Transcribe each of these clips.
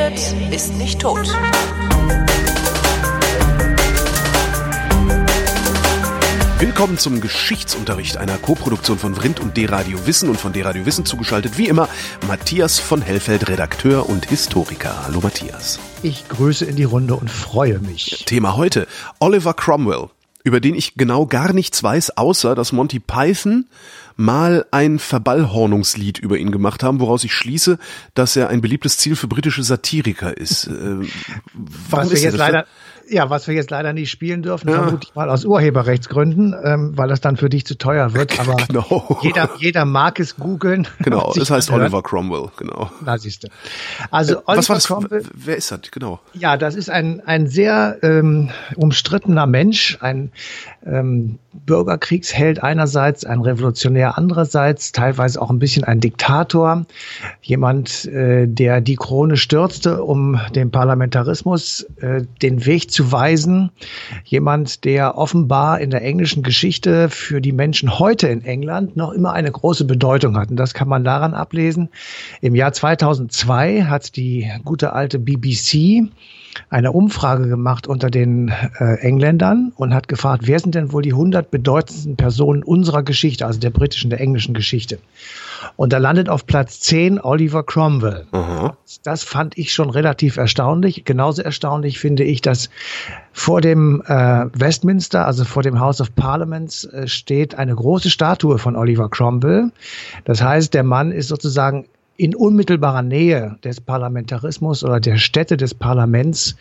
redet, ist nicht tot. Willkommen zum Geschichtsunterricht einer Koproduktion von Vrindt und D-Radio Wissen und von D-Radio Wissen zugeschaltet, wie immer, Matthias von Hellfeld, Redakteur und Historiker. Hallo Matthias. Ich grüße in die Runde und freue mich. Thema heute, Oliver Cromwell, über den ich genau gar nichts weiß, außer dass Monty Python mal ein Verballhornungslied über ihn gemacht haben, woraus ich schließe, dass er ein beliebtes Ziel für britische Satiriker ist. Äh, warum Was wir jetzt leider ja, was wir jetzt leider nicht spielen dürfen, ja. vermutlich mal aus Urheberrechtsgründen, ähm, weil das dann für dich zu teuer wird. Aber genau. jeder, jeder mag es googeln. Genau, es heißt Oliver Cromwell, genau. Da siehst du. Also äh, Oliver das? Cromwell. Wer ist das? Genau. Ja, das ist ein, ein sehr ähm, umstrittener Mensch, ein ähm, Bürgerkriegsheld einerseits, ein Revolutionär andererseits, teilweise auch ein bisschen ein Diktator, jemand, äh, der die Krone stürzte, um dem Parlamentarismus äh, den Weg zu weisen, jemand, der offenbar in der englischen Geschichte für die Menschen heute in England noch immer eine große Bedeutung hat. Und das kann man daran ablesen. Im Jahr 2002 hat die gute alte BBC eine Umfrage gemacht unter den äh, Engländern und hat gefragt, wer sind denn wohl die 100 bedeutendsten Personen unserer Geschichte, also der britischen, der englischen Geschichte. Und da landet auf Platz 10 Oliver Cromwell. Aha. Das fand ich schon relativ erstaunlich. Genauso erstaunlich finde ich, dass vor dem äh, Westminster, also vor dem House of Parliaments, äh, steht eine große Statue von Oliver Cromwell. Das heißt, der Mann ist sozusagen in unmittelbarer Nähe des Parlamentarismus oder der Städte des Parlaments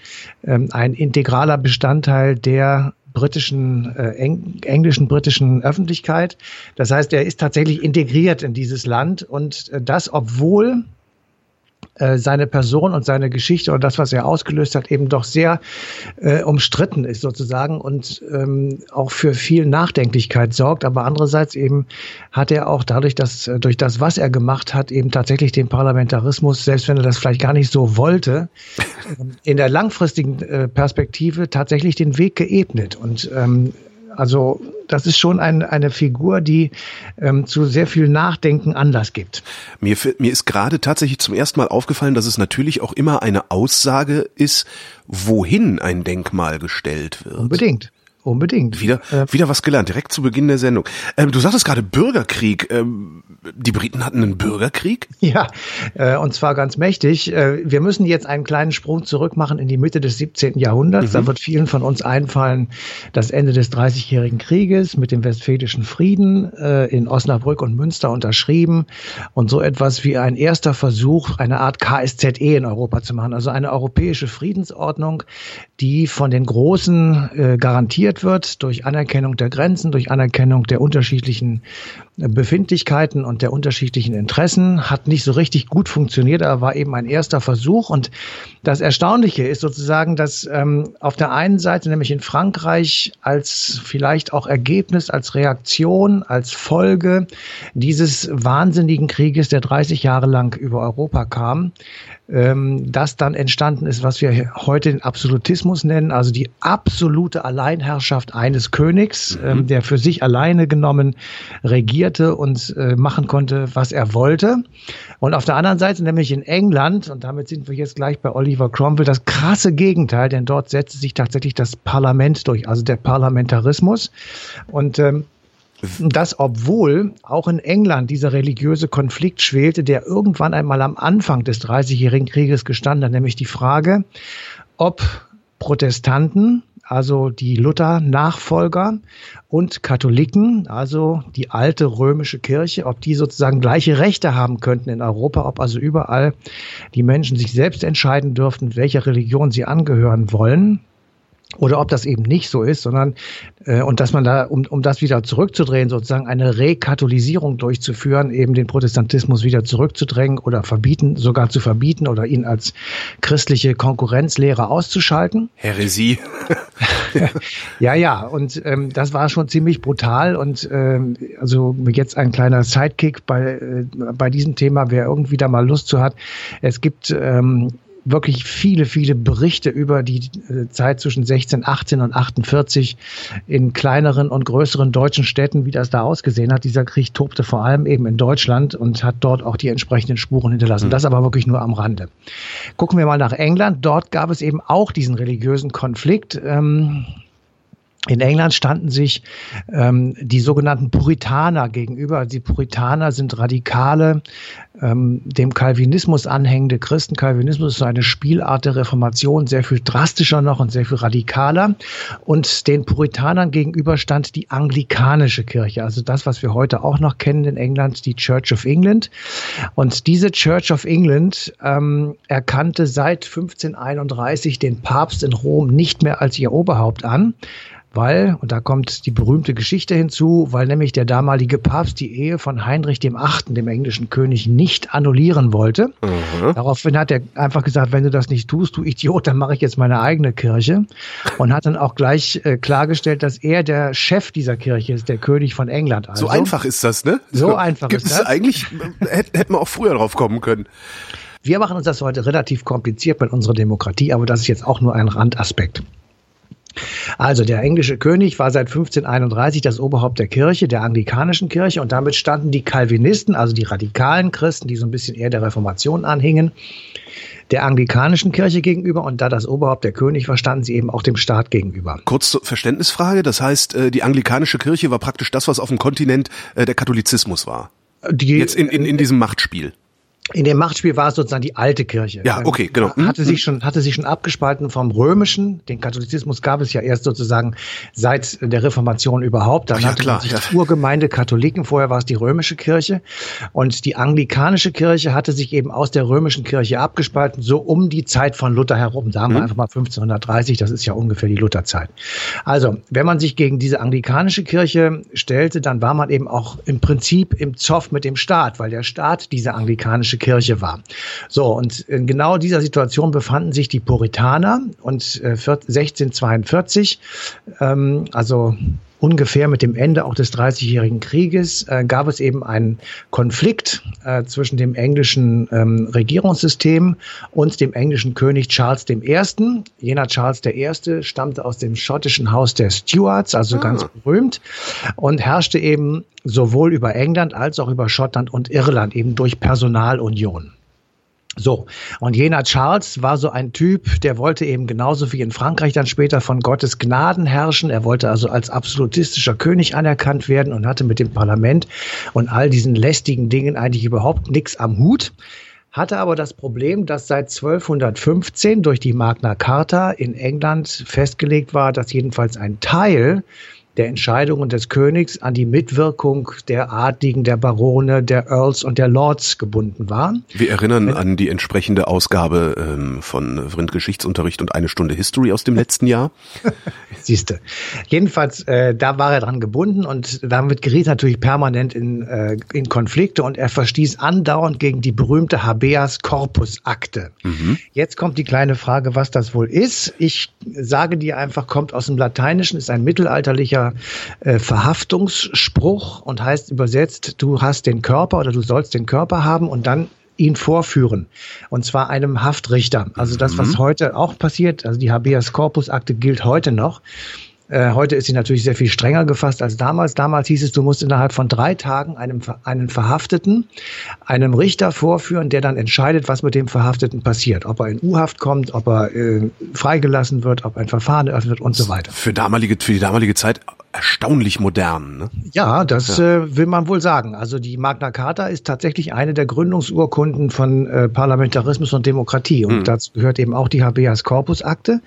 ähm, ein integraler Bestandteil der britischen, äh, eng, englischen britischen Öffentlichkeit. Das heißt, er ist tatsächlich integriert in dieses Land und äh, das, obwohl äh, seine Person und seine Geschichte und das, was er ausgelöst hat, eben doch sehr äh, umstritten ist sozusagen und ähm, auch für viel Nachdenklichkeit sorgt. Aber andererseits eben hat er auch dadurch, dass äh, durch das, was er gemacht hat, eben tatsächlich den Parlamentarismus, selbst wenn er das vielleicht gar nicht so wollte, in der langfristigen äh, Perspektive tatsächlich den Weg geebnet. Und ähm, also das ist schon ein, eine Figur, die ähm, zu sehr viel Nachdenken Anlass gibt. Mir, mir ist gerade tatsächlich zum ersten Mal aufgefallen, dass es natürlich auch immer eine Aussage ist, wohin ein Denkmal gestellt wird. Unbedingt. Unbedingt. Wieder, äh, wieder was gelernt, direkt zu Beginn der Sendung. Ähm, du sagtest gerade Bürgerkrieg. Ähm, die Briten hatten einen Bürgerkrieg? Ja, äh, und zwar ganz mächtig. Äh, wir müssen jetzt einen kleinen Sprung zurück machen in die Mitte des 17. Jahrhunderts. Mhm. Da wird vielen von uns einfallen, das Ende des Dreißigjährigen Krieges mit dem Westfälischen Frieden äh, in Osnabrück und Münster unterschrieben und so etwas wie ein erster Versuch, eine Art KSZE in Europa zu machen, also eine europäische Friedensordnung, die von den Großen äh, garantiert wird durch Anerkennung der Grenzen, durch Anerkennung der unterschiedlichen Befindlichkeiten und der unterschiedlichen Interessen. Hat nicht so richtig gut funktioniert, aber war eben ein erster Versuch. Und das Erstaunliche ist sozusagen, dass ähm, auf der einen Seite, nämlich in Frankreich, als vielleicht auch Ergebnis, als Reaktion, als Folge dieses wahnsinnigen Krieges, der 30 Jahre lang über Europa kam, ähm, das dann entstanden ist, was wir heute den Absolutismus nennen, also die absolute Alleinherrschaft eines Königs, mhm. ähm, der für sich alleine genommen regierte und äh, machen konnte, was er wollte. Und auf der anderen Seite, nämlich in England, und damit sind wir jetzt gleich bei Oliver Cromwell, das krasse Gegenteil, denn dort setzte sich tatsächlich das Parlament durch, also der Parlamentarismus. Und ähm, das, obwohl auch in England dieser religiöse Konflikt schwelte, der irgendwann einmal am Anfang des Dreißigjährigen Krieges gestanden hat, nämlich die Frage, ob Protestanten, also die Luther-Nachfolger und Katholiken, also die alte römische Kirche, ob die sozusagen gleiche Rechte haben könnten in Europa, ob also überall die Menschen sich selbst entscheiden dürften, welcher Religion sie angehören wollen oder ob das eben nicht so ist, sondern äh, und dass man da, um, um das wieder zurückzudrehen, sozusagen eine Rekatholisierung durchzuführen, eben den Protestantismus wieder zurückzudrängen oder verbieten, sogar zu verbieten oder ihn als christliche Konkurrenzlehre auszuschalten. Häresie. ja, ja, und ähm, das war schon ziemlich brutal und ähm, also jetzt ein kleiner Sidekick bei, äh, bei diesem Thema, wer irgendwie da mal Lust zu hat. Es gibt ähm, wirklich viele, viele Berichte über die äh, Zeit zwischen 1618 und 48 in kleineren und größeren deutschen Städten, wie das da ausgesehen hat. Dieser Krieg tobte vor allem eben in Deutschland und hat dort auch die entsprechenden Spuren hinterlassen. Mhm. Das aber wirklich nur am Rande. Gucken wir mal nach England. Dort gab es eben auch diesen religiösen Konflikt. Ähm, in England standen sich ähm, die sogenannten Puritaner gegenüber. Die Puritaner sind radikale, ähm, dem Calvinismus anhängende Christen. Calvinismus ist eine Spielart der Reformation, sehr viel drastischer noch und sehr viel radikaler. Und den Puritanern gegenüber stand die anglikanische Kirche, also das, was wir heute auch noch kennen in England, die Church of England. Und diese Church of England ähm, erkannte seit 1531 den Papst in Rom nicht mehr als ihr Oberhaupt an weil, und da kommt die berühmte Geschichte hinzu, weil nämlich der damalige Papst die Ehe von Heinrich dem Achten, dem englischen König, nicht annullieren wollte. Mhm. Daraufhin hat er einfach gesagt, wenn du das nicht tust, du Idiot, dann mache ich jetzt meine eigene Kirche. Und hat dann auch gleich äh, klargestellt, dass er der Chef dieser Kirche ist, der König von England. Also. So einfach ist das, ne? So, so einfach ist das. Eigentlich hätte hätt man auch früher drauf kommen können. Wir machen uns das heute relativ kompliziert mit unserer Demokratie, aber das ist jetzt auch nur ein Randaspekt. Also der englische König war seit 1531 das Oberhaupt der Kirche, der anglikanischen Kirche und damit standen die Calvinisten, also die radikalen Christen, die so ein bisschen eher der Reformation anhingen, der anglikanischen Kirche gegenüber und da das Oberhaupt der König war, standen sie eben auch dem Staat gegenüber. Kurz zur Verständnisfrage, das heißt, äh, die anglikanische Kirche war praktisch das, was auf dem Kontinent äh, der Katholizismus war. Die, Jetzt in, in, in diesem Machtspiel in dem Machtspiel war es sozusagen die alte Kirche. Ja, okay, genau. Hatte sich schon, hatte sich schon abgespalten vom römischen. Den Katholizismus gab es ja erst sozusagen seit der Reformation überhaupt. Dann ja, hatte klar, sich ja. Urgemeinde Katholiken. Vorher war es die römische Kirche. Und die anglikanische Kirche hatte sich eben aus der römischen Kirche abgespalten, so um die Zeit von Luther herum. Sagen wir mhm. einfach mal 1530. Das ist ja ungefähr die Lutherzeit. Also, wenn man sich gegen diese anglikanische Kirche stellte, dann war man eben auch im Prinzip im Zoff mit dem Staat, weil der Staat diese anglikanische Kirche war. So, und in genau dieser Situation befanden sich die Puritaner und äh, 1642, ähm, also ungefähr mit dem Ende auch des Dreißigjährigen Krieges äh, gab es eben einen Konflikt äh, zwischen dem englischen ähm, Regierungssystem und dem englischen König Charles I. Jener Charles I. stammte aus dem schottischen Haus der Stuarts, also ah. ganz berühmt, und herrschte eben sowohl über England als auch über Schottland und Irland eben durch Personalunion. So, und jener Charles war so ein Typ, der wollte eben genauso wie in Frankreich dann später von Gottes Gnaden herrschen. Er wollte also als absolutistischer König anerkannt werden und hatte mit dem Parlament und all diesen lästigen Dingen eigentlich überhaupt nichts am Hut hatte aber das Problem, dass seit 1215 durch die Magna Carta in England festgelegt war, dass jedenfalls ein Teil der Entscheidungen des Königs an die Mitwirkung der Adligen, der Barone, der Earls und der Lords gebunden war. Wir erinnern Wenn, an die entsprechende Ausgabe ähm, von Vrind Geschichtsunterricht und eine Stunde History aus dem letzten Jahr. Siehste. Jedenfalls, äh, da war er dran gebunden und damit geriet natürlich permanent in, äh, in Konflikte und er verstieß andauernd gegen die berühmte Habeas Corpus Akte. Mhm. Jetzt kommt die kleine Frage, was das wohl ist. Ich sage dir einfach, kommt aus dem Lateinischen, ist ein mittelalterlicher äh, Verhaftungsspruch und heißt übersetzt, du hast den Körper oder du sollst den Körper haben und dann ihn vorführen. Und zwar einem Haftrichter. Also das, was mhm. heute auch passiert, also die Habeas Corpus Akte gilt heute noch. Äh, heute ist sie natürlich sehr viel strenger gefasst als damals. Damals hieß es, du musst innerhalb von drei Tagen einem, einen Verhafteten einem Richter vorführen, der dann entscheidet, was mit dem Verhafteten passiert. Ob er in U-Haft kommt, ob er äh, freigelassen wird, ob ein Verfahren eröffnet und so weiter. Für, damalige, für die damalige Zeit erstaunlich modern. Ne? Ja, das ja. Äh, will man wohl sagen. Also die Magna Carta ist tatsächlich eine der Gründungsurkunden von äh, Parlamentarismus und Demokratie. Und mhm. dazu gehört eben auch die Habeas Corpus Akte.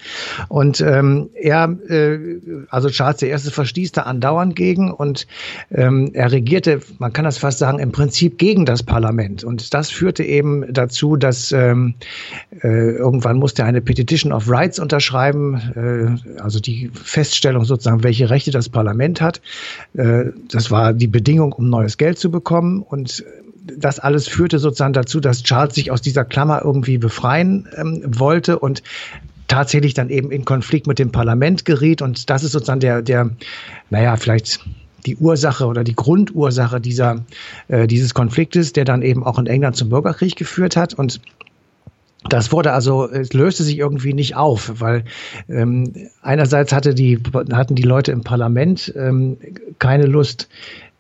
Und ähm, er, äh, also Charles I. verstieß da andauernd gegen und ähm, er regierte, man kann das fast sagen, im Prinzip gegen das Parlament. Und das führte eben dazu, dass ähm, äh, irgendwann musste er eine Petition of Rights unterschreiben, äh, also die Feststellung sozusagen, welche Rechte das Parlament hat. Äh, das war die Bedingung, um neues Geld zu bekommen. Und das alles führte sozusagen dazu, dass Charles sich aus dieser Klammer irgendwie befreien ähm, wollte und tatsächlich dann eben in Konflikt mit dem Parlament geriet. Und das ist sozusagen der, der, naja, vielleicht die Ursache oder die Grundursache dieser, äh, dieses Konfliktes, der dann eben auch in England zum Bürgerkrieg geführt hat. Und Das wurde also, es löste sich irgendwie nicht auf, weil ähm, einerseits hatte die, hatten die Leute im Parlament ähm, keine Lust,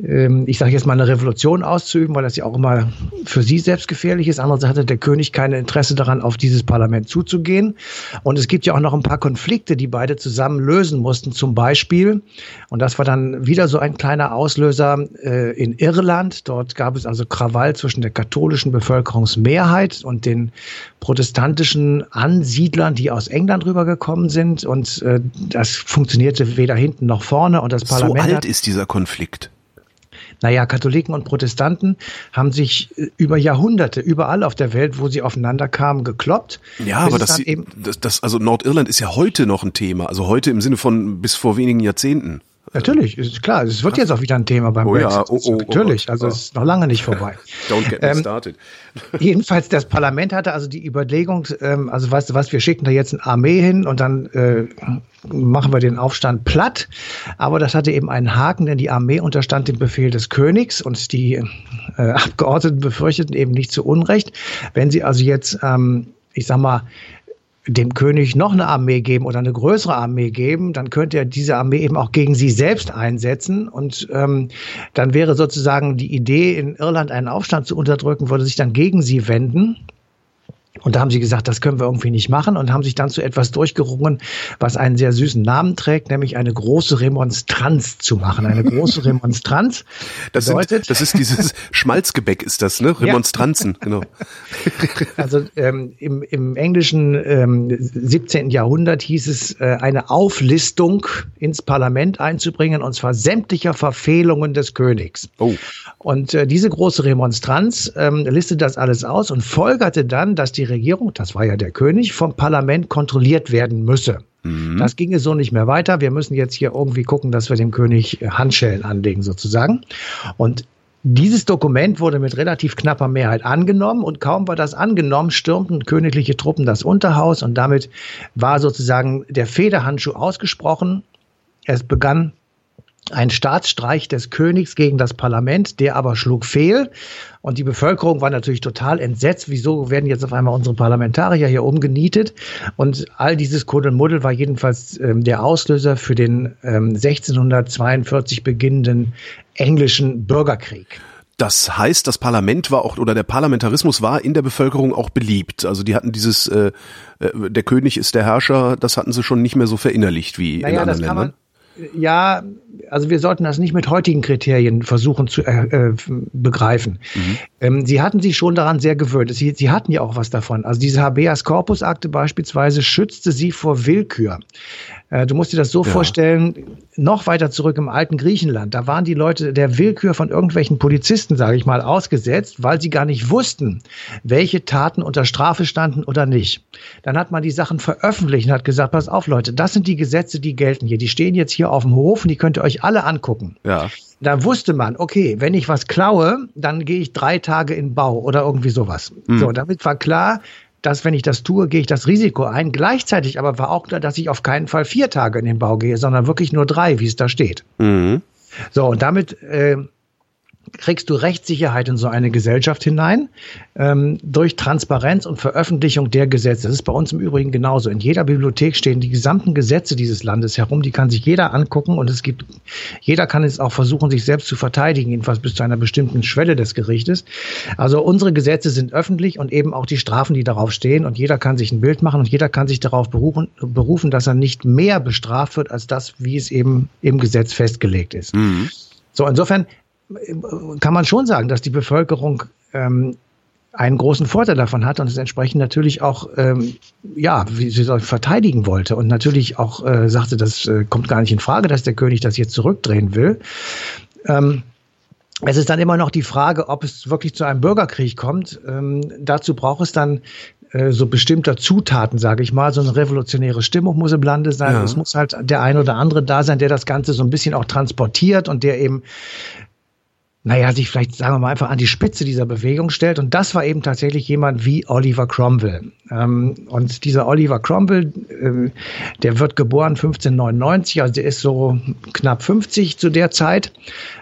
ich sage jetzt mal, eine Revolution auszuüben, weil das ja auch immer für sie selbst gefährlich ist. Andererseits hatte der König kein Interesse daran, auf dieses Parlament zuzugehen. Und es gibt ja auch noch ein paar Konflikte, die beide zusammen lösen mussten. Zum Beispiel, und das war dann wieder so ein kleiner Auslöser äh, in Irland. Dort gab es also Krawall zwischen der katholischen Bevölkerungsmehrheit und den protestantischen Ansiedlern, die aus England rübergekommen sind. Und äh, das funktionierte weder hinten noch vorne. Und das Parlament. So alt ist dieser Konflikt. Naja, Katholiken und Protestanten haben sich äh, über Jahrhunderte überall auf der Welt, wo sie aufeinander kamen, gekloppt. Ja, aber das, eben das, das, also Nordirland ist ja heute noch ein Thema. Also heute im Sinne von bis vor wenigen Jahrzehnten. Natürlich, ist klar. Es wird jetzt auch wieder ein Thema beim oh, Brexit. Ja, oh, oh, Natürlich, also oh. es ist noch lange nicht vorbei. Don't get me ähm, started. jedenfalls, das Parlament hatte also die Überlegung, ähm, also weißt du was, wir schicken da jetzt eine Armee hin und dann äh, machen wir den Aufstand platt. Aber das hatte eben einen Haken, denn die Armee unterstand dem Befehl des Königs und die äh, Abgeordneten befürchteten eben nicht zu Unrecht, wenn sie also jetzt, ähm, ich sag mal, dem König noch eine Armee geben oder eine größere Armee geben, dann könnte er diese Armee eben auch gegen sie selbst einsetzen. Und ähm, dann wäre sozusagen die Idee, in Irland einen Aufstand zu unterdrücken, würde sich dann gegen sie wenden. Und da haben sie gesagt, das können wir irgendwie nicht machen und haben sich dann zu etwas durchgerungen, was einen sehr süßen Namen trägt, nämlich eine große Remonstranz zu machen. Eine große Remonstranz. Das, bedeutet, sind, das ist dieses Schmalzgebäck, ist das, ne? Remonstranzen, ja. genau. Also ähm, im, im englischen ähm, 17. Jahrhundert hieß es, äh, eine Auflistung ins Parlament einzubringen, und zwar sämtlicher Verfehlungen des Königs. Oh. Und äh, diese große Remonstranz ähm, listet das alles aus und folgerte dann, dass die Regierung, das war ja der König, vom Parlament kontrolliert werden müsse. Mhm. Das ginge so nicht mehr weiter. Wir müssen jetzt hier irgendwie gucken, dass wir dem König äh, Handschellen anlegen sozusagen. Und dieses Dokument wurde mit relativ knapper Mehrheit angenommen und kaum war das angenommen, stürmten königliche Truppen das Unterhaus und damit war sozusagen der Federhandschuh ausgesprochen. Es begann ein Staatsstreich des Königs gegen das Parlament, der aber schlug fehl. Und die Bevölkerung war natürlich total entsetzt. Wieso werden jetzt auf einmal unsere Parlamentarier hier umgenietet? Und all dieses Kuddelmuddel war jedenfalls ähm, der Auslöser für den ähm, 1642 beginnenden englischen Bürgerkrieg. Das heißt, das Parlament war auch oder der Parlamentarismus war in der Bevölkerung auch beliebt. Also die hatten dieses äh, äh der König ist der Herrscher, das hatten sie schon nicht mehr so verinnerlicht wie naja, in anderen Ländern ja, also wir sollten das nicht mit heutigen Kriterien versuchen zu äh, äh, begreifen. Mhm. Ähm, sie hatten sich schon daran sehr gewöhnt. Sie, sie hatten ja auch was davon. Also diese Habeas Corpus Akte beispielsweise schützte sie vor Willkür. Äh, du musst dir das so ja. vorstellen, noch weiter zurück im alten Griechenland, da waren die Leute der Willkür von irgendwelchen Polizisten, sage ich mal, ausgesetzt, weil sie gar nicht wussten, welche Taten unter Strafe standen oder nicht. Dann hat man die Sachen veröffentlicht und hat gesagt, pass auf Leute, das sind die Gesetze, die gelten hier. Die stehen jetzt hier auf dem Hof und die könnt ihr euch alle angucken. Ja. Da wusste man, okay, wenn ich was klaue, dann gehe ich drei Tage in Bau oder irgendwie sowas. Mhm. So, damit war klar, dass wenn ich das tue, gehe ich das Risiko ein. Gleichzeitig aber war auch klar, dass ich auf keinen Fall vier Tage in den Bau gehe, sondern wirklich nur drei, wie es da steht. Mhm. So, und damit äh, kriegst du Rechtssicherheit in so eine Gesellschaft hinein ähm, durch Transparenz und Veröffentlichung der Gesetze. Das ist bei uns im Übrigen genauso. In jeder Bibliothek stehen die gesamten Gesetze dieses Landes herum. Die kann sich jeder angucken und es gibt, jeder kann es auch versuchen, sich selbst zu verteidigen, jedenfalls bis zu einer bestimmten Schwelle des Gerichtes. Also unsere Gesetze sind öffentlich und eben auch die Strafen, die darauf stehen und jeder kann sich ein Bild machen und jeder kann sich darauf berufen, berufen dass er nicht mehr bestraft wird als das, wie es eben im Gesetz festgelegt ist. Mhm. So, insofern kann man schon sagen, dass die Bevölkerung ähm, einen großen Vorteil davon hat und es entsprechend natürlich auch, ähm, ja, wie sie soll verteidigen wollte und natürlich auch äh, sagte, das äh, kommt gar nicht in Frage, dass der König das jetzt zurückdrehen will. Ähm, es ist dann immer noch die Frage, ob es wirklich zu einem Bürgerkrieg kommt. Ähm, dazu braucht es dann äh, so bestimmter Zutaten, sage ich mal. So eine revolutionäre Stimmung muss im Lande sein. Ja. Es muss halt der ein oder andere da sein, der das Ganze so ein bisschen auch transportiert und der eben naja, sich vielleicht, sagen wir mal, einfach an die Spitze dieser Bewegung stellt. Und das war eben tatsächlich jemand wie Oliver Cromwell. Ähm, und dieser Oliver Cromwell, äh, der wird geboren 1599, also der ist so knapp 50 zu der Zeit,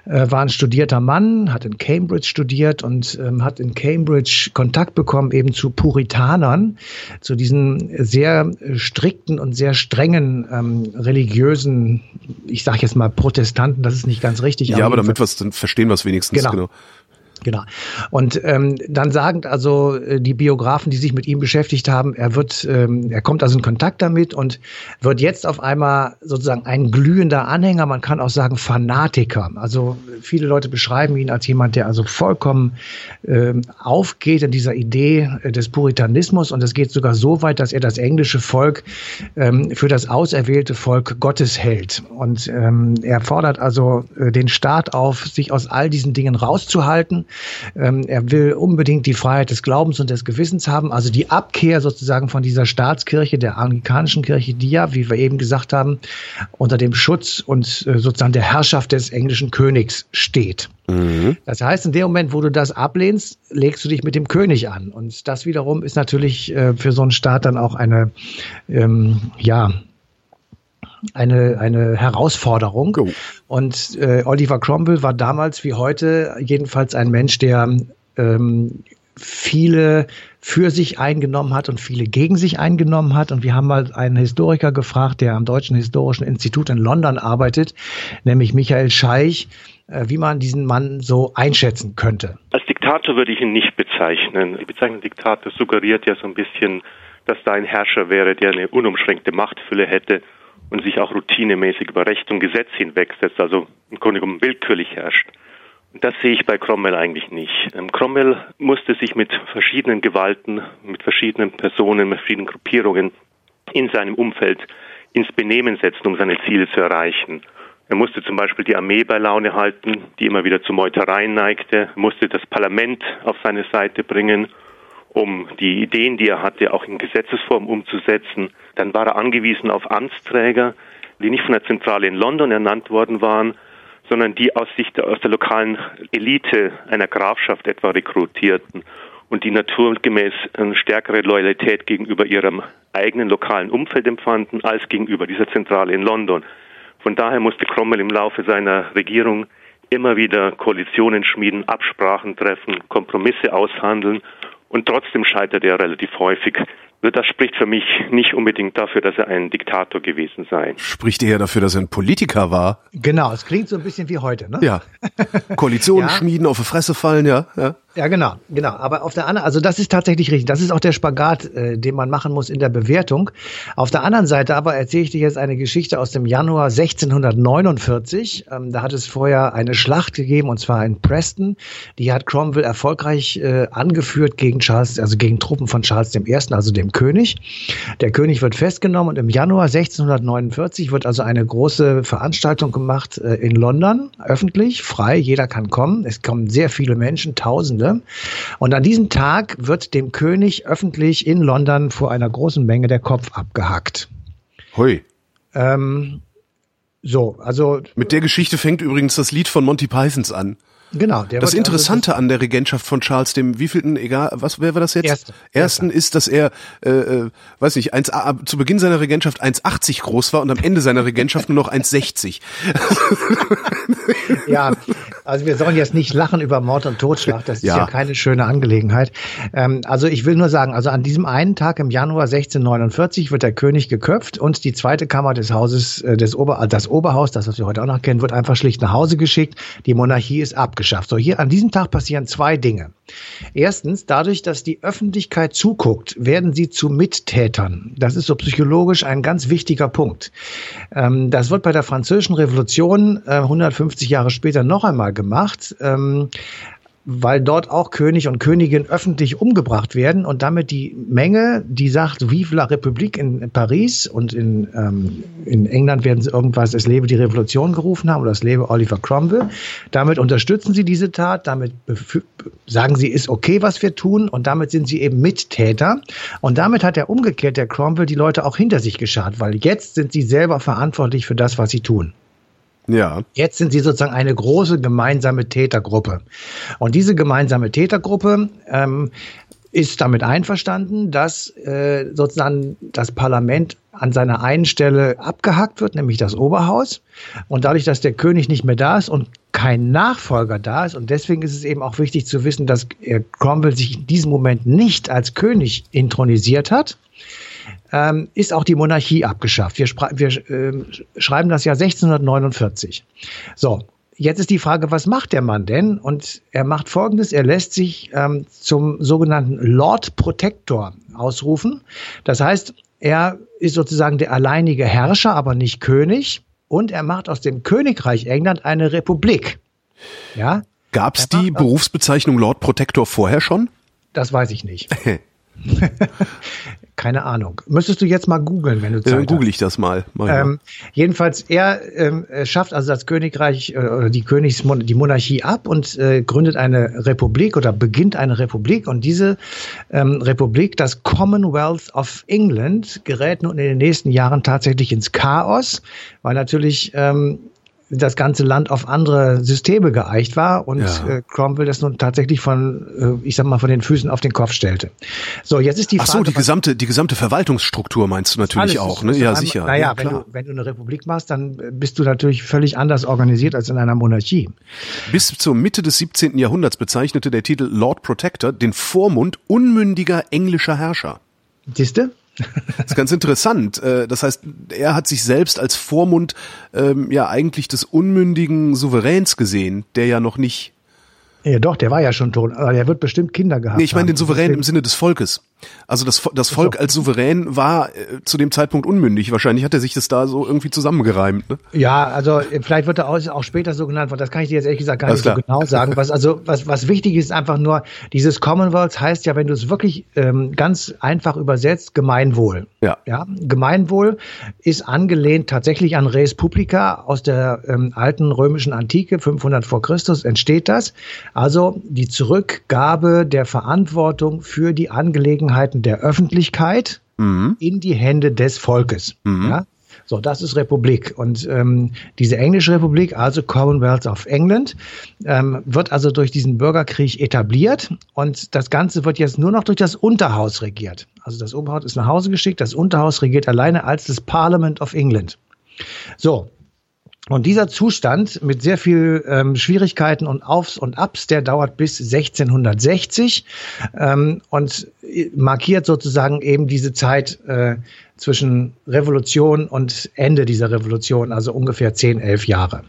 äh, war ein studierter Mann, hat in Cambridge studiert und ähm, hat in Cambridge Kontakt bekommen eben zu Puritanern, zu diesen sehr strikten und sehr strengen ähm, religiösen, ich sage jetzt mal Protestanten, das ist nicht ganz richtig. Ja, aber, aber damit wir es dann verstehen, was wenigstens genau. genau. Genau. Und ähm, dann sagen also äh, die Biografen, die sich mit ihm beschäftigt haben, er wird, ähm, er kommt also in Kontakt damit und wird jetzt auf einmal sozusagen ein glühender Anhänger, man kann auch sagen Fanatiker. Also viele Leute beschreiben ihn als jemand, der also vollkommen ähm, aufgeht in dieser Idee äh, des Puritanismus und es geht sogar so weit, dass er das englische Volk ähm, für das auserwählte Volk Gottes hält. Und ähm, er fordert also äh, den Staat auf, sich aus all diesen Dingen rauszuhalten ähm, er will unbedingt die Freiheit des Glaubens und des Gewissens haben, also die Abkehr sozusagen von dieser Staatskirche, der anglikanischen Kirche, die ja, wie wir eben gesagt haben, unter dem Schutz und äh, sozusagen der Herrschaft des englischen Königs steht. Mhm. Das heißt, in dem Moment, wo du das ablehnst, legst du dich mit dem König an. Und das wiederum ist natürlich äh, für so einen Staat dann auch eine, ähm, ja, eine, eine Herausforderung. Oh. Und äh, Oliver Cromwell war damals wie heute jedenfalls ein Mensch, der ähm, viele für sich eingenommen hat und viele gegen sich eingenommen hat. Und wir haben mal einen Historiker gefragt, der am Deutschen Historischen Institut in London arbeitet, nämlich Michael Scheich, äh, wie man diesen Mann so einschätzen könnte. Als Diktator würde ich ihn nicht bezeichnen. Die Bezeichnung Diktator suggeriert ja so ein bisschen, dass da ein Herrscher wäre, der eine unumschränkte Machtfülle hätte und sich auch routinemäßig über Recht und Gesetz hinwegsetzt, also im Grunde genommen willkürlich herrscht. Und das sehe ich bei Cromwell eigentlich nicht. Ähm, Cromwell musste sich mit verschiedenen Gewalten, mit verschiedenen Personen, mit verschiedenen Gruppierungen in seinem Umfeld ins Benehmen setzen, um seine Ziele zu erreichen. Er musste zum Beispiel die Armee bei Laune halten, die immer wieder zu Meutereien neigte, er musste das Parlament auf seine Seite bringen um die Ideen, die er hatte, auch in Gesetzesform umzusetzen. Dann war er angewiesen auf Amtsträger, die nicht von der Zentrale in London ernannt worden waren, sondern die aus Sicht der, aus der lokalen Elite einer Grafschaft etwa rekrutierten und die naturgemäß eine stärkere Loyalität gegenüber ihrem eigenen lokalen Umfeld empfanden als gegenüber dieser Zentrale in London. Von daher musste Cromwell im Laufe seiner Regierung immer wieder Koalitionen schmieden, Absprachen treffen, Kompromisse aushandeln und trotzdem scheitert er relativ häufig. Das spricht für mich nicht unbedingt dafür, dass er ein Diktator gewesen sei. Spricht eher dafür, dass er ein Politiker war. Genau, es klingt so ein bisschen wie heute, ne? Ja. Koalitionen ja. schmieden, auf die Fresse fallen, ja. ja. Ja, genau, genau. Aber auf der anderen, also das ist tatsächlich richtig. Das ist auch der Spagat, äh, den man machen muss in der Bewertung. Auf der anderen Seite aber erzähle ich dir jetzt eine Geschichte aus dem Januar 1649. Ähm, da hat es vorher eine Schlacht gegeben, und zwar in Preston. Die hat Cromwell erfolgreich äh, angeführt gegen Charles, also gegen Truppen von Charles I., also dem König. Der König wird festgenommen und im Januar 1649 wird also eine große Veranstaltung gemacht äh, in London, öffentlich, frei. Jeder kann kommen. Es kommen sehr viele Menschen, Tausende Tausende. Und an diesem Tag wird dem König öffentlich in London vor einer großen Menge der Kopf abgehackt. Hui. Ähm, so, also. Mit der Geschichte fängt übrigens das Lied von Monty Pythons an. Genau. Der das Interessante also, an der Regentschaft von Charles dem wievielten, egal, was wer war das jetzt? Erste. Ersten Erste. ist, dass er, äh, äh, weiß nicht, 1, zu Beginn seiner Regentschaft 1,80 groß war und am Ende seiner Regentschaft nur noch 1,60. ja, also wir sollen jetzt nicht lachen über Mord und Totschlag, das ist ja, ja keine schöne Angelegenheit. Ähm, also ich will nur sagen, also an diesem einen Tag im Januar 1649 wird der König geköpft und die zweite Kammer des Hauses, äh, des Ober, das Oberhaus, das was wir heute auch noch kennen, wird einfach schlicht nach Hause geschickt. Die Monarchie ist abgeschafft. So hier an diesem Tag passieren zwei Dinge. Erstens, dadurch, dass die Öffentlichkeit zuguckt, werden sie zu Mittätern. Das ist so psychologisch ein ganz wichtiger Punkt. Ähm, das wird bei der Französischen Revolution äh, 150 Jahre später noch einmal gemacht. Ähm, weil dort auch König und Königin öffentlich umgebracht werden und damit die Menge, die sagt, Vive la République in Paris und in, ähm, in England werden sie irgendwas, es lebe die Revolution gerufen haben oder es lebe Oliver Cromwell. Damit unterstützen sie diese Tat, damit sagen sie, ist okay, was wir tun und damit sind sie eben Mittäter. Und damit hat er umgekehrt, der Cromwell, die Leute auch hinter sich geschart, weil jetzt sind sie selber verantwortlich für das, was sie tun. Ja. Jetzt sind sie sozusagen eine große gemeinsame Tätergruppe. Und diese gemeinsame Tätergruppe ähm, ist damit einverstanden, dass äh, sozusagen das Parlament an seiner einen Stelle abgehackt wird, nämlich das Oberhaus. Und dadurch, dass der König nicht mehr da ist und kein Nachfolger da ist, und deswegen ist es eben auch wichtig zu wissen, dass Cromwell sich in diesem Moment nicht als König intronisiert hat, ähm, ist auch die Monarchie abgeschafft. Wir, wir äh, schreiben das Jahr 1649. So, Jetzt ist die Frage, was macht der Mann denn? Und er macht Folgendes, er lässt sich ähm, zum sogenannten Lord Protector ausrufen. Das heißt, er ist sozusagen der alleinige Herrscher, aber nicht König. Und er macht aus dem Königreich England eine Republik. Ja? Gab es die Berufsbezeichnung Lord Protector vorher schon? Das weiß ich nicht. Keine Ahnung. Müsstest du jetzt mal googeln, wenn du Zeit Dann google ich das mal. Ähm, jedenfalls, er ähm, schafft also das Königreich äh, oder die Königsmon die Monarchie ab und äh, gründet eine Republik oder beginnt eine Republik. Und diese ähm, Republik, das Commonwealth of England, gerät nun in den nächsten Jahren tatsächlich ins Chaos, weil natürlich ähm, das ganze Land auf andere Systeme geeicht war und ja. äh, Cromwell das nun tatsächlich von, äh, ich sag mal, von den Füßen auf den Kopf stellte. So, jetzt ist die Frage. Ach so, die gesamte, die gesamte Verwaltungsstruktur meinst du natürlich auch, ne? Ja, sicher. Naja, ja, wenn, du, wenn du eine Republik machst, dann bist du natürlich völlig anders organisiert als in einer Monarchie. Bis zur Mitte des 17. Jahrhunderts bezeichnete der Titel Lord Protector den Vormund unmündiger englischer Herrscher. Siehste? Das ist ganz interessant. Äh, das heißt, er hat sich selbst als Vormund ähm, ja eigentlich des unmündigen Souveräns gesehen, der ja noch nicht ja, doch, der war ja schon tot, aber der wird bestimmt Kinder gehabt. Nee, ich meine den Souverän im Sinne des Volkes. Also das, das Volk als Souverän war äh, zu dem Zeitpunkt unmündig. Wahrscheinlich hat er sich das da so irgendwie zusammengereimt. Ne? Ja, also äh, vielleicht wird er auch, auch später so genannt, das kann ich dir jetzt ehrlich gesagt gar Alles nicht klar. so genau sagen. Was also was was wichtig ist einfach nur dieses Commonwealth heißt ja, wenn du es wirklich ähm, ganz einfach übersetzt, Gemeinwohl. Ja. Ja, Gemeinwohl ist angelehnt tatsächlich an Res Publica aus der ähm, alten römischen Antike 500 vor Christus entsteht das. Also die Zurückgabe der Verantwortung für die Angelegenheiten der Öffentlichkeit mhm. in die Hände des Volkes. Mhm. Ja? So, das ist Republik. Und ähm, diese englische Republik, also Commonwealth of England, ähm, wird also durch diesen Bürgerkrieg etabliert. Und das Ganze wird jetzt nur noch durch das Unterhaus regiert. Also das Oberhaus ist nach Hause geschickt, das Unterhaus regiert alleine als das Parliament of England. So, und dieser Zustand mit sehr viel ähm, Schwierigkeiten und Aufs und Abs, der dauert bis 1660 ähm, und markiert sozusagen eben diese Zeit äh, zwischen Revolution und Ende dieser Revolution, also ungefähr 10, 11 Jahre.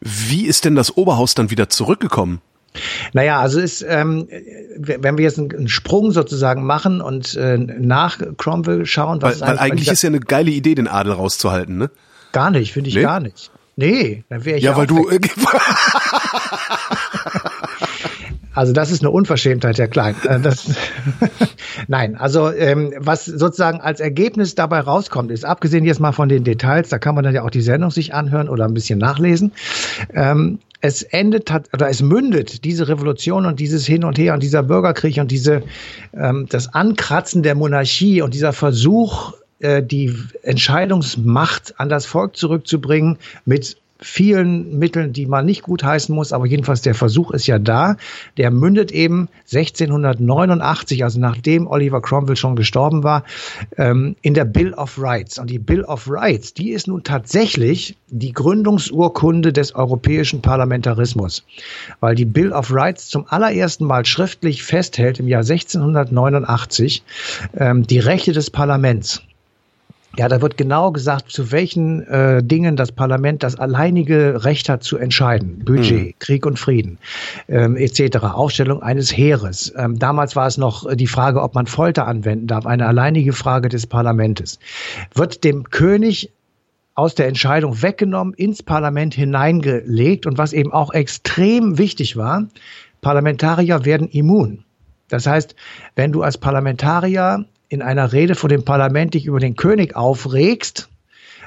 Wie ist denn das Oberhaus dann wieder zurückgekommen? Naja, also ist, ähm, wenn wir jetzt einen Sprung sozusagen machen und äh, nach Cromwell schauen, was weil, weil eigentlich ist ja eine geile Idee, den Adel rauszuhalten, ne? Gar nicht, finde ich nee? gar nicht. Nee, dann wäre ich ja. Ja, weil du. Also das ist eine Unverschämtheit, Herr Klein. Äh, das, Nein, also ähm, was sozusagen als Ergebnis dabei rauskommt, ist abgesehen jetzt mal von den Details, da kann man dann ja auch die Sendung sich anhören oder ein bisschen nachlesen. Ähm, es endet hat oder es mündet diese Revolution und dieses Hin und Her und dieser Bürgerkrieg und diese ähm, das Ankratzen der Monarchie und dieser Versuch äh, die Entscheidungsmacht an das Volk zurückzubringen mit vielen Mitteln, die man nicht gut heißen muss, aber jedenfalls der Versuch ist ja da. Der mündet eben 1689, also nachdem Oliver Cromwell schon gestorben war, ähm, in der Bill of Rights. Und die Bill of Rights, die ist nun tatsächlich die Gründungsurkunde des europäischen Parlamentarismus, weil die Bill of Rights zum allerersten Mal schriftlich festhält im Jahr 1689 ähm, die Rechte des Parlaments. Ja, da wird genau gesagt, zu welchen äh, Dingen das Parlament das alleinige Recht hat zu entscheiden. Budget, mhm. Krieg und Frieden ähm, etc. Aufstellung eines Heeres. Ähm, damals war es noch die Frage, ob man Folter anwenden darf, eine alleinige Frage des Parlamentes. Wird dem König aus der Entscheidung weggenommen, ins Parlament hineingelegt und was eben auch extrem wichtig war, Parlamentarier werden immun. Das heißt, wenn du als Parlamentarier in einer Rede vor dem Parlament dich über den König aufregst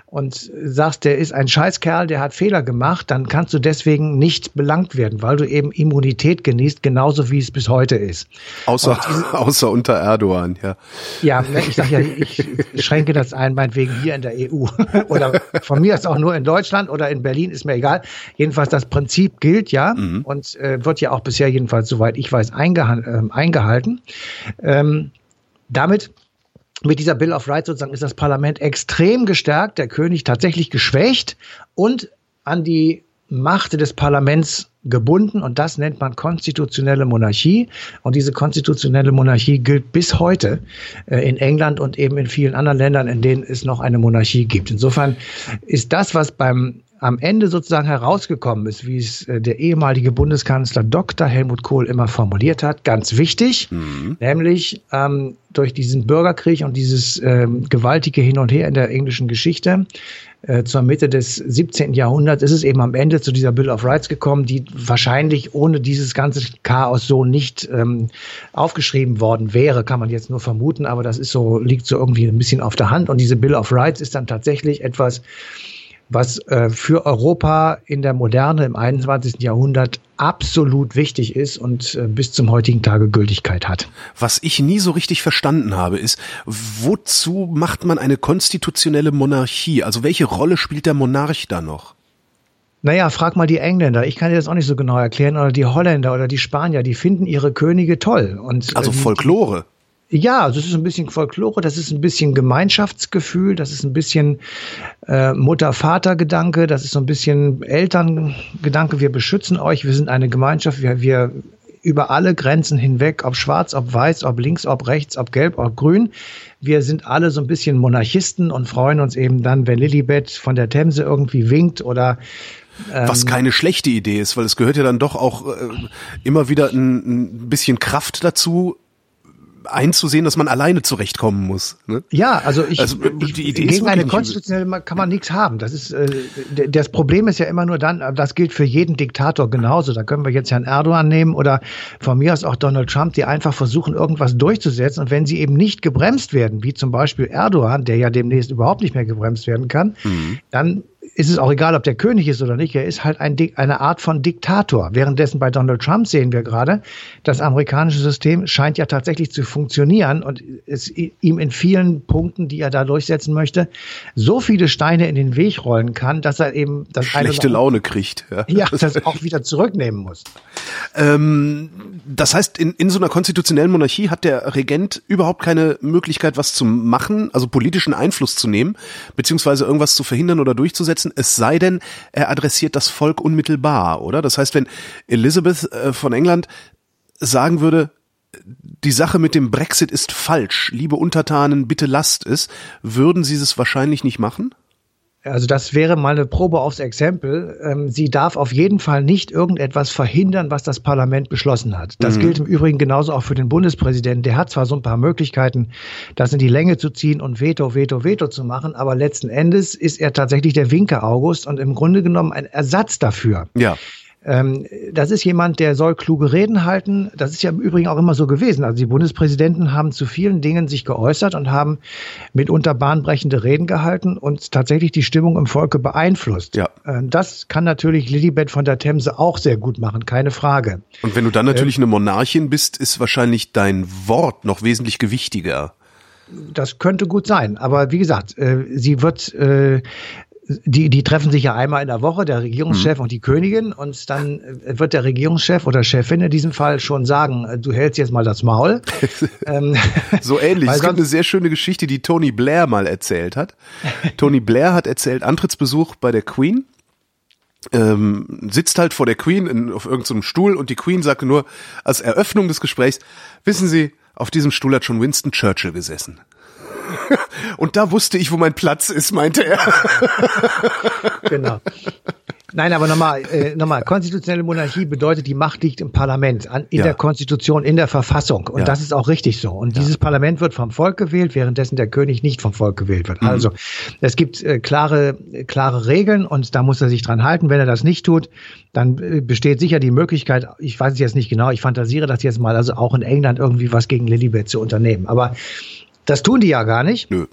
und sagst, der ist ein Scheißkerl, der hat Fehler gemacht, dann kannst du deswegen nicht belangt werden, weil du eben Immunität genießt, genauso wie es bis heute ist. Außer, außer unter Erdogan, ja. Ja, ne, ich sage ja, ich schränke das ein, meinetwegen hier in der EU. oder von mir ist auch nur in Deutschland oder in Berlin, ist mir egal. Jedenfalls das Prinzip gilt ja mhm. und äh, wird ja auch bisher jedenfalls, soweit ich weiß, eingehalten. Äh, eingehalten. Ähm, damit mit dieser Bill of Rights sozusagen ist das Parlament extrem gestärkt, der König tatsächlich geschwächt und an die Macht des Parlaments gebunden und das nennt man konstitutionelle Monarchie und diese konstitutionelle Monarchie gilt bis heute äh, in England und eben in vielen anderen Ländern, in denen es noch eine Monarchie gibt. Insofern ist das, was beim am Ende sozusagen herausgekommen ist, wie es äh, der ehemalige Bundeskanzler Dr. Helmut Kohl immer formuliert hat, ganz wichtig, mhm. nämlich ähm, durch diesen Bürgerkrieg und dieses ähm, gewaltige Hin und Her in der englischen Geschichte äh, zur Mitte des 17. Jahrhunderts ist es eben am Ende zu dieser Bill of Rights gekommen, die wahrscheinlich ohne dieses ganze Chaos so nicht ähm, aufgeschrieben worden wäre, kann man jetzt nur vermuten, aber das ist so, liegt so irgendwie ein bisschen auf der Hand. Und diese Bill of Rights ist dann tatsächlich etwas, was äh, für Europa in der Moderne im 21. Jahrhundert absolut wichtig ist und äh, bis zum heutigen Tage Gültigkeit hat. Was ich nie so richtig verstanden habe, ist, wozu macht man eine konstitutionelle Monarchie? Also welche Rolle spielt der Monarch da noch? Naja, frag mal die Engländer. Ich kann dir das auch nicht so genau erklären. Oder die Holländer oder die Spanier. Die finden ihre Könige toll. Und, also ähm, Folklore. Ja, also es ist ein bisschen Folklore, das ist ein bisschen Gemeinschaftsgefühl, das ist ein bisschen äh, Mutter-Vater-Gedanke, das ist so ein bisschen Elterngedanke, wir beschützen euch, wir sind eine Gemeinschaft, wir, wir über alle Grenzen hinweg, ob schwarz, ob weiß, ob links, ob rechts, ob gelb, ob grün. Wir sind alle so ein bisschen Monarchisten und freuen uns eben dann, wenn Lilibet von der Themse irgendwie winkt oder was ähm, keine schlechte Idee ist, weil es gehört ja dann doch auch äh, immer wieder ein, ein bisschen Kraft dazu, einzusehen, dass man alleine zurechtkommen muss. Ne? Ja, also ich, also, die Idee gegen eine konstitutionelle kann man nichts haben. Das ist äh, das Problem ist ja immer nur dann, das gilt für jeden Diktator genauso. Da können wir jetzt Herrn Erdogan nehmen oder von mir aus auch Donald Trump, die einfach versuchen, irgendwas durchzusetzen. Und wenn sie eben nicht gebremst werden, wie zum Beispiel Erdogan, der ja demnächst überhaupt nicht mehr gebremst werden kann, mhm. dann ist es auch egal, ob der König ist oder nicht, er ist halt ein, eine Art von Diktator. Währenddessen bei Donald Trump sehen wir gerade, das amerikanische System scheint ja tatsächlich zu funktionieren und es ihm in vielen Punkten, die er da durchsetzen möchte, so viele Steine in den Weg rollen kann, dass er eben das schlechte Laune kriegt. Ja, ja das auch wieder zurücknehmen muss. Ähm, das heißt, in, in so einer konstitutionellen Monarchie hat der Regent überhaupt keine Möglichkeit, was zu machen, also politischen Einfluss zu nehmen, beziehungsweise irgendwas zu verhindern oder durchzusetzen setzen, es sei denn, er adressiert das Volk unmittelbar, oder? Das heißt, wenn Elizabeth äh, von England sagen würde, die Sache mit dem Brexit ist falsch, liebe Untertanen, bitte lasst es, würden sie es wahrscheinlich nicht machen? Also das wäre mal eine Probe aufs Exempel. Ähm, sie darf auf jeden Fall nicht irgendetwas verhindern, was das Parlament beschlossen hat. Das mhm. gilt im Übrigen genauso auch für den Bundespräsidenten. Der hat zwar so ein paar Möglichkeiten, das in die Länge zu ziehen und Veto, Veto, Veto zu machen, aber letzten Endes ist er tatsächlich der Winker August und im Grunde genommen ein Ersatz dafür. Ja. Ähm, das ist jemand, der soll kluge Reden halten. Das ist ja im Übrigen auch immer so gewesen. Also die Bundespräsidenten haben zu vielen Dingen sich geäußert und haben mitunter bahnbrechende Reden gehalten und tatsächlich die Stimmung im Volke beeinflusst. Ja. Ähm, das kann natürlich Lilibet von der Themse auch sehr gut machen, keine Frage. Und wenn du dann natürlich ähm, eine Monarchin bist, ist wahrscheinlich dein Wort noch wesentlich gewichtiger. Das könnte gut sein. Aber wie gesagt, äh, sie wird äh, die, die treffen sich ja einmal in der Woche, der Regierungschef mhm. und die Königin, und dann wird der Regierungschef oder Chefin in diesem Fall schon sagen, du hältst jetzt mal das Maul. ähm, so ähnlich. Es gibt eine sehr schöne Geschichte, die Tony Blair mal erzählt hat. Tony Blair hat erzählt, Antrittsbesuch bei der Queen. Ähm, sitzt halt vor der Queen in, auf irgendeinem Stuhl und die Queen sagte nur als Eröffnung des Gesprächs, wissen Sie, auf diesem Stuhl hat schon Winston Churchill gesessen. Und da wusste ich, wo mein Platz ist, meinte er. genau. Nein, aber nochmal, äh, nochmal, konstitutionelle Monarchie bedeutet, die Macht liegt im Parlament, an, in ja. der Konstitution, in der Verfassung. Und ja. das ist auch richtig so. Und ja. dieses Parlament wird vom Volk gewählt, währenddessen der König nicht vom Volk gewählt wird. Mhm. Also, es gibt äh, klare, klare Regeln und da muss er sich dran halten. Wenn er das nicht tut, dann äh, besteht sicher die Möglichkeit, ich weiß es jetzt nicht genau, ich fantasiere das jetzt mal, also auch in England irgendwie was gegen Lilibet zu unternehmen. Aber das tun die ja gar nicht. Nö.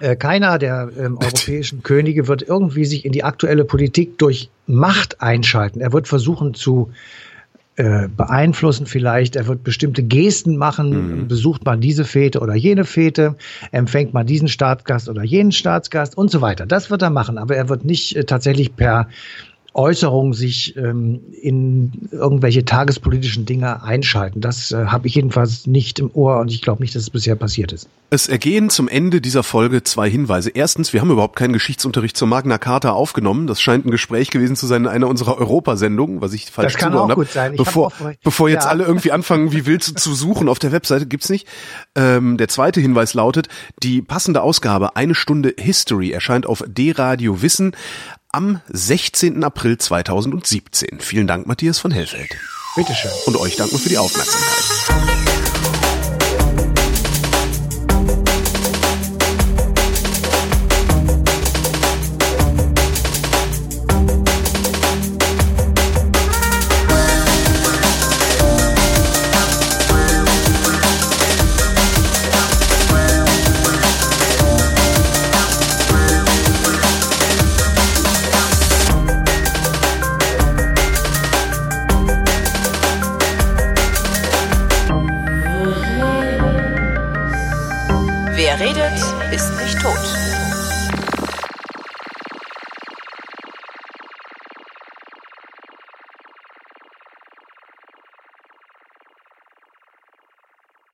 Äh, keiner der ähm, europäischen Könige wird irgendwie sich in die aktuelle Politik durch Macht einschalten. Er wird versuchen zu äh, beeinflussen vielleicht. Er wird bestimmte Gesten machen, mhm. besucht mal diese Fete oder jene Fete, empfängt mal diesen Staatsgast oder jenen Staatsgast und so weiter. Das wird er machen, aber er wird nicht äh, tatsächlich per Äußerungen sich ähm, in irgendwelche tagespolitischen Dinge einschalten. Das äh, habe ich jedenfalls nicht im Ohr und ich glaube nicht, dass es bisher passiert ist. Es ergehen zum Ende dieser Folge zwei Hinweise. Erstens, wir haben überhaupt keinen Geschichtsunterricht zur Magna Carta aufgenommen. Das scheint ein Gespräch gewesen zu sein in einer unserer Europasendungen, was ich falsch das kann auch gut sein. Ich bevor, bevor jetzt ja. alle irgendwie anfangen, wie willst du zu suchen auf der Webseite, gibt's nicht. Ähm, der zweite Hinweis lautet, die passende Ausgabe, eine Stunde History, erscheint auf D-Radio Wissen am 16. April 2017. Vielen Dank, Matthias von Hellfeld. Bitteschön. Und euch danken wir für die Aufmerksamkeit.